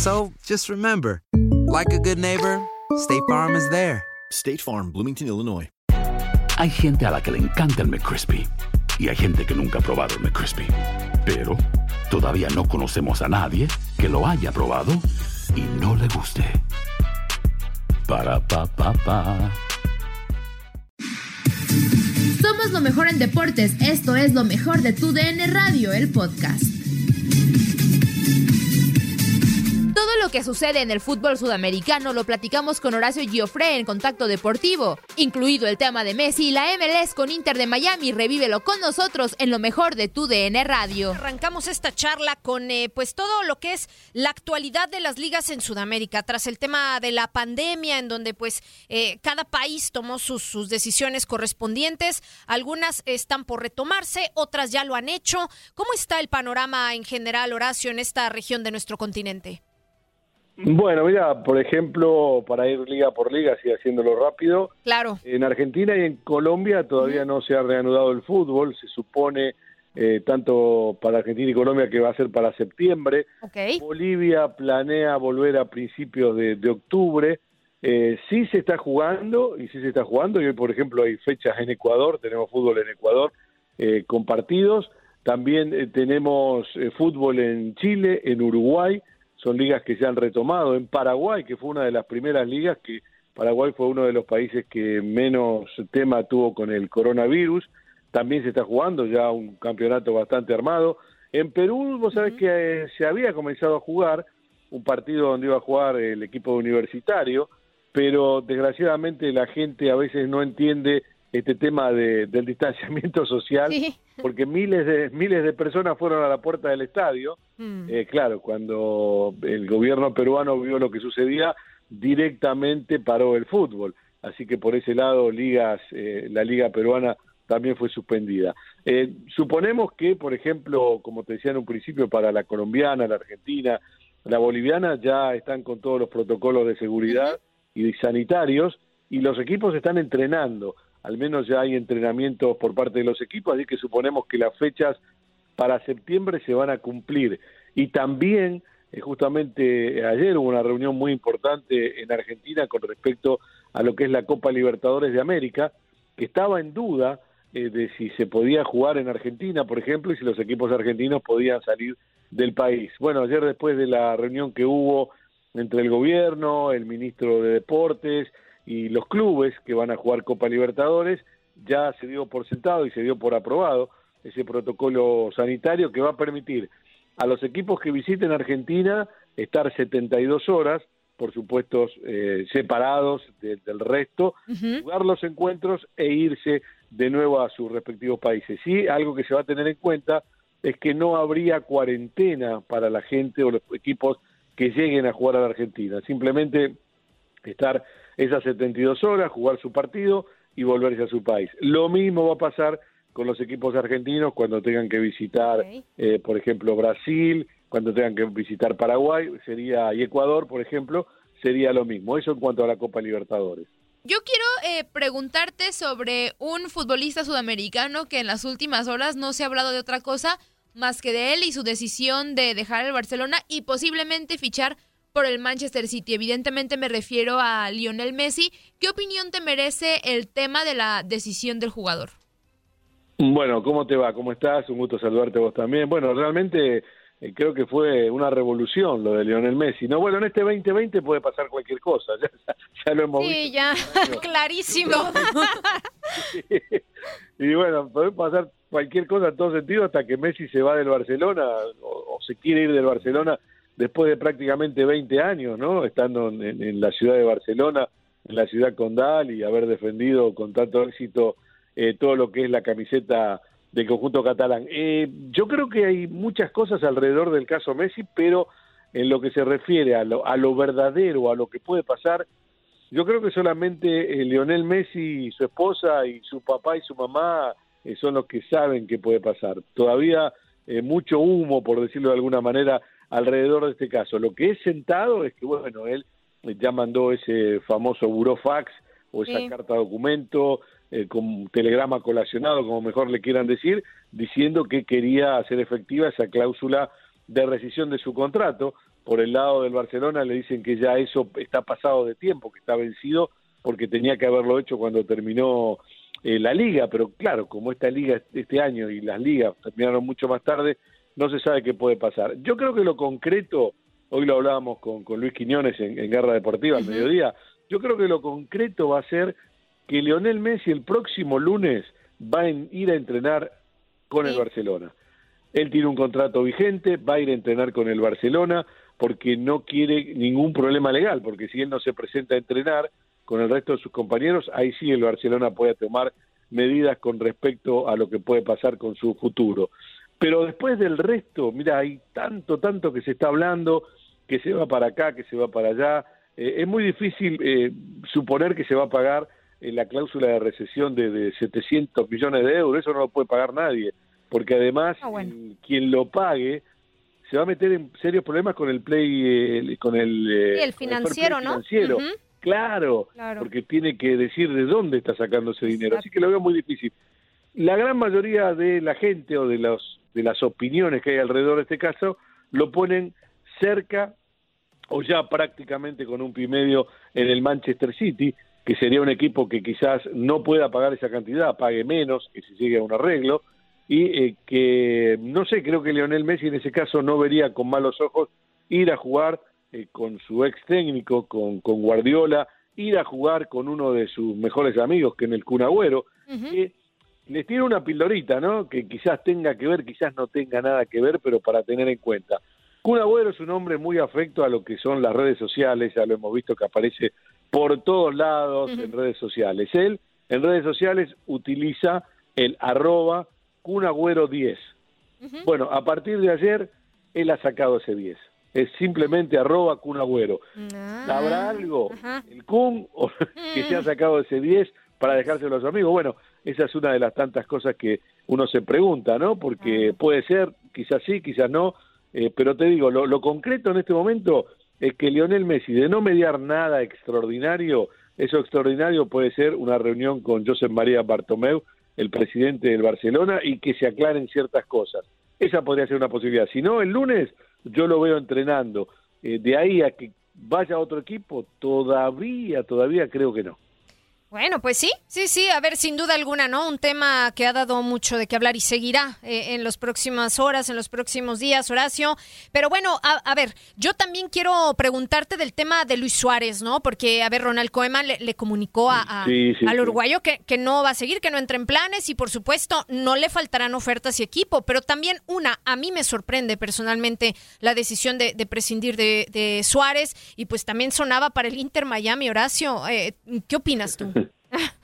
So just remember, like a good neighbor, State Farm is there. State Farm, Bloomington, Illinois. Hay gente a la que le encanta el McCrispy y hay gente que nunca ha probado el McCrispy. Pero todavía no conocemos a nadie que lo haya probado y no le guste. Para pa pa pa. Somos lo mejor en deportes. Esto es lo mejor de tu DN Radio, el podcast. Que sucede en el fútbol sudamericano lo platicamos con Horacio Giofre en Contacto Deportivo, incluido el tema de Messi y la MLS con Inter de Miami. Revívelo con nosotros en lo mejor de tu DN Radio. Arrancamos esta charla con eh, pues todo lo que es la actualidad de las ligas en Sudamérica tras el tema de la pandemia en donde pues eh, cada país tomó sus decisiones correspondientes algunas están por retomarse otras ya lo han hecho ¿cómo está el panorama en general Horacio en esta región de nuestro continente? Bueno, mira, por ejemplo, para ir liga por liga, así haciéndolo rápido, Claro. en Argentina y en Colombia todavía no se ha reanudado el fútbol, se supone eh, tanto para Argentina y Colombia que va a ser para septiembre. Ok. Bolivia planea volver a principios de, de octubre. Eh, sí se está jugando, y sí se está jugando, y hoy, por ejemplo, hay fechas en Ecuador, tenemos fútbol en Ecuador eh, con partidos. También eh, tenemos eh, fútbol en Chile, en Uruguay, son ligas que se han retomado. En Paraguay, que fue una de las primeras ligas, que Paraguay fue uno de los países que menos tema tuvo con el coronavirus, también se está jugando ya un campeonato bastante armado. En Perú, vos sabés que eh, se había comenzado a jugar un partido donde iba a jugar el equipo universitario, pero desgraciadamente la gente a veces no entiende este tema de- del distanciamiento social, porque miles de miles de personas fueron a la puerta del estadio. Eh, claro, cuando el gobierno peruano vio lo que sucedía, directamente paró el fútbol. Así que por ese lado, ligas, eh, la liga peruana también fue suspendida. Eh, suponemos que, por ejemplo, como te decía en un principio, para la colombiana, la argentina, la boliviana ya están con todos los protocolos de seguridad y sanitarios y los equipos están entrenando. Al menos ya hay entrenamientos por parte de los equipos, así que suponemos que las fechas para septiembre se van a cumplir. Y también, eh, justamente ayer hubo una reunión muy importante en Argentina con respecto a lo que es la Copa Libertadores de América, que estaba en duda eh, de si se podía jugar en Argentina, por ejemplo, y si los equipos argentinos podían salir del país. Bueno, ayer después de la reunión que hubo entre el gobierno, el ministro de Deportes y los clubes que van a jugar Copa Libertadores, ya se dio por sentado y se dio por aprobado ese protocolo sanitario que va a permitir a los equipos que visiten Argentina estar 72 horas, por supuesto eh, separados de- del resto, jugar los encuentros e irse de nuevo a sus respectivos países. Sí, algo que se va a tener en cuenta es que no habría cuarentena para la gente o los equipos que lleguen a jugar a la Argentina. Simplemente estar esas 72 horas, jugar su partido y volverse a su país. Lo mismo va a pasar con los equipos argentinos cuando tengan que visitar, eh, por ejemplo, Brasil, cuando tengan que visitar Paraguay, sería y Ecuador, por ejemplo, sería lo mismo. Eso en cuanto a la Copa Libertadores. Yo quiero eh, preguntarte sobre un futbolista sudamericano que en las últimas horas no se ha hablado de otra cosa más que de él y su decisión de dejar el Barcelona y posiblemente fichar por el Manchester City. Evidentemente me refiero a Lionel Messi. ¿Qué opinión te merece el tema de la decisión del jugador? Bueno, ¿cómo te va? ¿Cómo estás? Un gusto saludarte vos también. Bueno, realmente eh, creo que fue una revolución lo de Lionel Messi. No, bueno, en este 2020 puede pasar cualquier cosa, ya, lo hemos sí, ya, clarísimo. y bueno, puede pasar cualquier cosa en todo sentido hasta que Messi se va del Barcelona o, se quiere ir del Barcelona después de prácticamente 20 años, ¿no? Estando en, la ciudad de Barcelona, en la ciudad condal y haber defendido con tanto éxito eh, todo lo que es la camiseta del conjunto catalán. Eh, yo creo que hay muchas cosas alrededor del caso Messi, pero en lo que se refiere a lo, a lo verdadero, a lo que puede pasar, yo creo que solamente eh, Lionel Messi, su esposa y su papá y su mamá eh, son los que saben qué puede pasar. Todavía mucho humo, por decirlo de alguna manera, alrededor de este caso. Lo que es sentado es que, bueno, él ya mandó ese famoso burofax o esa carta documento eh, con telegrama colacionado, como mejor le quieran decir, diciendo que quería hacer efectiva esa cláusula de rescisión de su contrato. Por el lado del Barcelona le dicen que ya eso está pasado de tiempo, que está vencido, porque tenía que haberlo hecho cuando terminó eh, la liga, pero claro, como esta liga este año y las ligas terminaron mucho más tarde, no se sabe qué puede pasar. Yo creo que lo concreto, hoy lo hablábamos con, con Luis Quiñones en, Guerra Deportiva al mediodía, yo creo que lo concreto va a ser que Lionel Messi el próximo lunes va a ir a entrenar con el Barcelona. Él tiene un contrato vigente, va a ir a entrenar con el Barcelona porque no quiere ningún problema legal, porque si él no se presenta a entrenar con el resto de sus compañeros, ahí sí el Barcelona puede tomar medidas con respecto a lo que puede pasar con su futuro. Pero después del resto, mira, hay tanto, tanto que se está hablando, que se va para acá, que se va para allá. Eh, es muy difícil eh, suponer que se va a pagar la cláusula de recesión de, de 700 millones de euros, eso no lo puede pagar nadie, porque además ah, quien lo pague se va a meter en serios problemas con el play, con el, eh, el financiero, ¿no? Financiero. claro, porque tiene que decir de dónde está sacando ese dinero, así que lo veo muy difícil. La gran mayoría de la gente o de los de las opiniones que hay alrededor de este caso lo ponen cerca o ya prácticamente con un pie medio en el Manchester City, que sería un equipo que quizás no pueda pagar esa cantidad, pague menos, que se llegue a un arreglo, y eh, que, no sé, creo que Lionel Messi en ese caso no vería con malos ojos ir a jugar eh, con su ex técnico, con, con, Guardiola, ir a jugar con uno de sus mejores amigos, que en el Kun Agüero, que les tiene una pildorita, ¿no? Que quizás tenga que ver, quizás no tenga nada que ver, pero para tener en cuenta. Kun Agüero es un hombre muy afecto a lo que son las redes sociales, ya lo hemos visto que aparece por todos lados en redes sociales. Él en redes sociales utiliza el arroba cunagüero 10. Bueno, a partir de ayer él ha sacado ese 10. Es simplemente arroba cunagüero. Ah, ¿Habrá algo, el Kun, que se ha sacado ese 10 para dejárselo a los amigos? Bueno, esa es una de las tantas cosas que uno se pregunta, ¿no? Porque puede ser, quizás sí, quizás no, eh, pero te digo, lo, lo concreto en este momento es que Lionel Messi, de no mediar nada extraordinario, eso extraordinario puede ser una reunión con Josep María Bartomeu, el presidente del Barcelona, y que se aclaren ciertas cosas. Esa podría ser una posibilidad. Si no, el lunes yo lo veo entrenando. Eh, de ahí a que vaya a otro equipo, todavía, todavía creo que no. Bueno, pues sí, sí, sí, a ver, sin duda alguna, ¿no? Un tema que ha dado mucho de qué hablar y seguirá eh, en las próximas horas, en los próximos días, Horacio. Pero bueno, a, ver, yo también quiero preguntarte del tema de Luis Suárez, ¿no? Porque, a ver, Ronald Koeman le, comunicó a, al uruguayo que, que, no va a seguir, que no entra en planes y, por supuesto, no le faltarán ofertas y equipo. Pero también, una, a mí me sorprende personalmente la decisión de, prescindir de, Suárez y pues también sonaba para el Inter Miami, Horacio. Eh, ¿Qué opinas tú?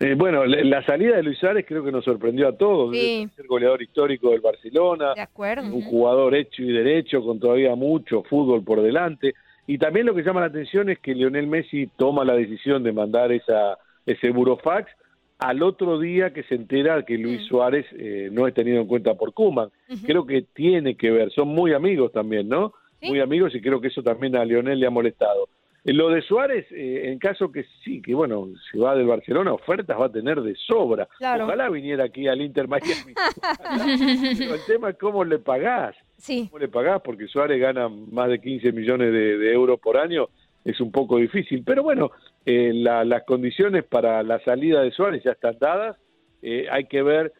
Eh, bueno, la salida de Luis Suárez creo que nos sorprendió a todos. Sí. Ser goleador histórico del Barcelona, un jugador hecho y derecho con todavía mucho fútbol por delante. Y también lo que llama la atención es que Lionel Messi toma la decisión de mandar esa, ese burofax al otro día que se entera que Luis Suárez eh, no es tenido en cuenta por Kuman. Creo que tiene que ver, son muy amigos también, ¿no? Muy amigos y creo que eso también a Lionel le ha molestado. Lo de Suárez, eh, en caso que sí, que bueno, se va del Barcelona, ofertas va a tener de sobra. Ojalá viniera aquí al Inter Miami. Pero el tema es cómo le pagás. Sí. ¿Cómo le pagás? Porque Suárez gana más de 15 millones de, euros por año. Es un poco difícil. Pero bueno, eh, las condiciones para la salida de Suárez ya están dadas. Eh, hay que ver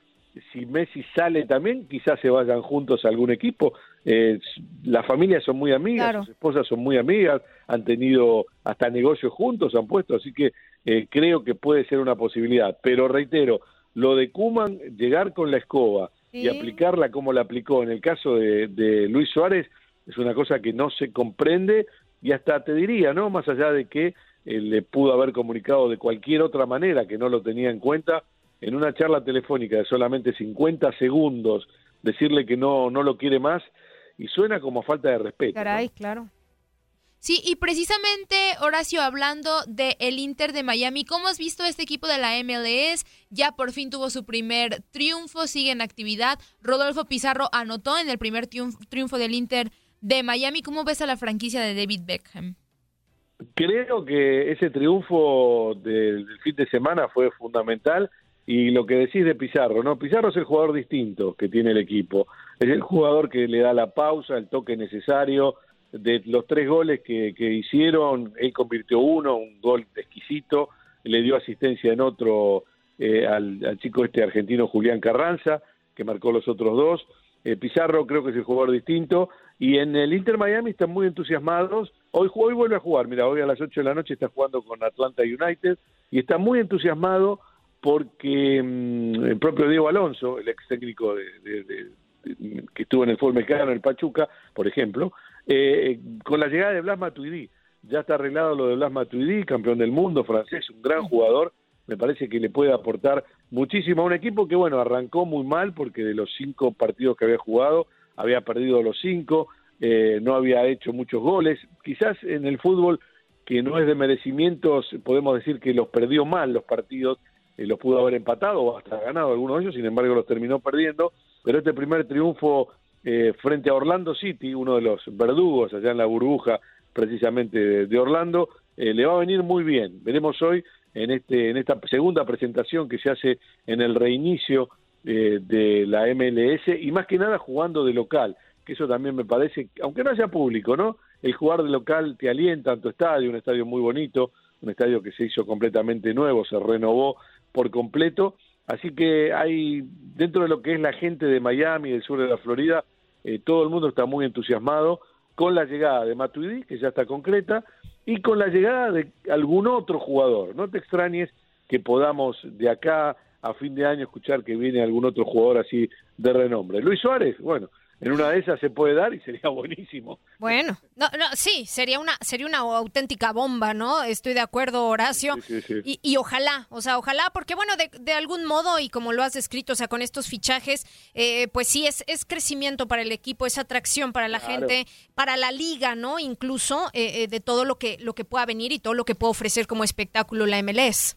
si Messi sale también, quizás se vayan juntos a algún equipo. Eh, las familias son muy amigas, sus esposas son muy amigas, han tenido hasta negocios juntos, han puesto, así que eh, creo que puede ser una posibilidad. Pero reitero, lo de Kuman, llegar con la escoba y aplicarla como la aplicó en el caso de, Luis Suárez, es una cosa que no se comprende y hasta te diría, ¿no? Más allá de que eh, le pudo haber comunicado de cualquier otra manera que no lo tenía en cuenta, en una charla telefónica de solamente 50 segundos decirle que no, no lo quiere más y suena como falta de respeto. Caray, claro. Sí, y precisamente, Horacio, hablando del el Inter de Miami, ¿cómo has visto este equipo de la MLS? Ya por fin tuvo su primer triunfo, sigue en actividad. Rodolfo Pizarro anotó en el primer triunfo, triunfo del Inter de Miami. ¿Cómo ves a la franquicia de David Beckham? Creo que ese triunfo del fin de semana fue fundamental y lo que decís de Pizarro, ¿no? Pizarro es el jugador distinto que tiene el equipo. Es el jugador que le da la pausa, el toque necesario. De los tres goles que, hicieron, él convirtió uno, un gol exquisito, le dio asistencia en otro eh, al, chico este argentino Julián Carranza, que marcó los otros dos. Eh, Pizarro creo que es el jugador distinto. Y en el Inter Miami están muy entusiasmados. Hoy, hoy vuelve a jugar, mira, hoy a las 8 de la noche está jugando con Atlanta United y está muy entusiasmado porque mm, el propio Diego Alonso, el ex técnico de, que estuvo en el fútbol mexicano, en el Pachuca, por ejemplo, eh, con la llegada de Blas Matuidi, ya está arreglado lo de Blas Matuidi, campeón del mundo francés, un gran jugador, me parece que le puede aportar muchísimo a un equipo que, bueno, arrancó muy mal porque de los cinco partidos que había jugado, había perdido los cinco, eh, no había hecho muchos goles, quizás en el fútbol que no es de merecimientos, podemos decir que los perdió mal los partidos, eh, los pudo haber empatado o hasta ganado algunos de ellos, sin embargo los terminó perdiendo, pero este primer triunfo eh, frente a Orlando City, uno de los verdugos allá en la burbuja precisamente de, Orlando, eh, le va a venir muy bien. Veremos hoy en, este, en esta segunda presentación que se hace en el reinicio de la MLS y más que nada jugando de local, que eso también me parece, aunque no haya público, ¿no? El jugar de local te alienta en tu estadio, un estadio muy bonito, un estadio que se hizo completamente nuevo, se renovó por completo. Así que hay, dentro de lo que es la gente de Miami, del sur de la Florida, eh, todo el mundo está muy entusiasmado con la llegada de Matuidi, que ya está concreta, y con la llegada de algún otro jugador. No te extrañes que podamos de acá a fin de año escuchar que viene algún otro jugador así de renombre. Luis Suárez, bueno, en una de esas se puede dar y sería buenísimo. Bueno, no, no, sí, sería una, sería una auténtica bomba, ¿no? Estoy de acuerdo, Horacio. Y, ojalá, o sea, ojalá, porque bueno, de, algún modo, y como lo has descrito, o sea, con estos fichajes, eh, pues sí, es, es crecimiento para el equipo, es atracción para la gente, para la liga, ¿no? Incluso eh, eh, de todo lo que, lo que pueda venir y todo lo que puede ofrecer como espectáculo la MLS.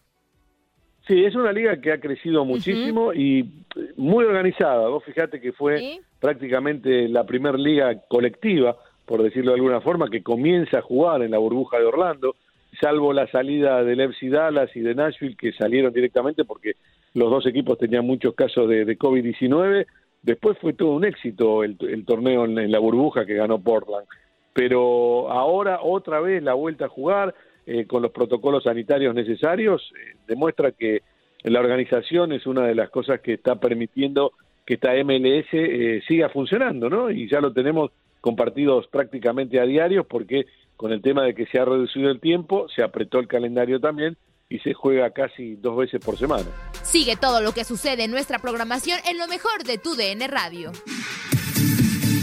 Sí, es una liga que ha crecido muchísimo y muy organizada. Vos fíjate que fue prácticamente la primera liga colectiva, por decirlo de alguna forma, que comienza a jugar en la burbuja de Orlando, salvo la salida del FC Dallas y de Nashville, que salieron directamente porque los dos equipos tenían muchos casos de, COVID-19. Después fue todo un éxito el, torneo en la burbuja que ganó Portland. Pero ahora otra vez la vuelta a jugar eh, con los protocolos sanitarios necesarios, eh, demuestra que la organización es una de las cosas que está permitiendo que esta MLS eh, siga funcionando, ¿no? Y ya lo tenemos compartidos prácticamente a diario porque con el tema de que se ha reducido el tiempo, se apretó el calendario también y se juega casi dos veces por semana. Sigue todo lo que sucede en nuestra programación en lo mejor de tu DN Radio.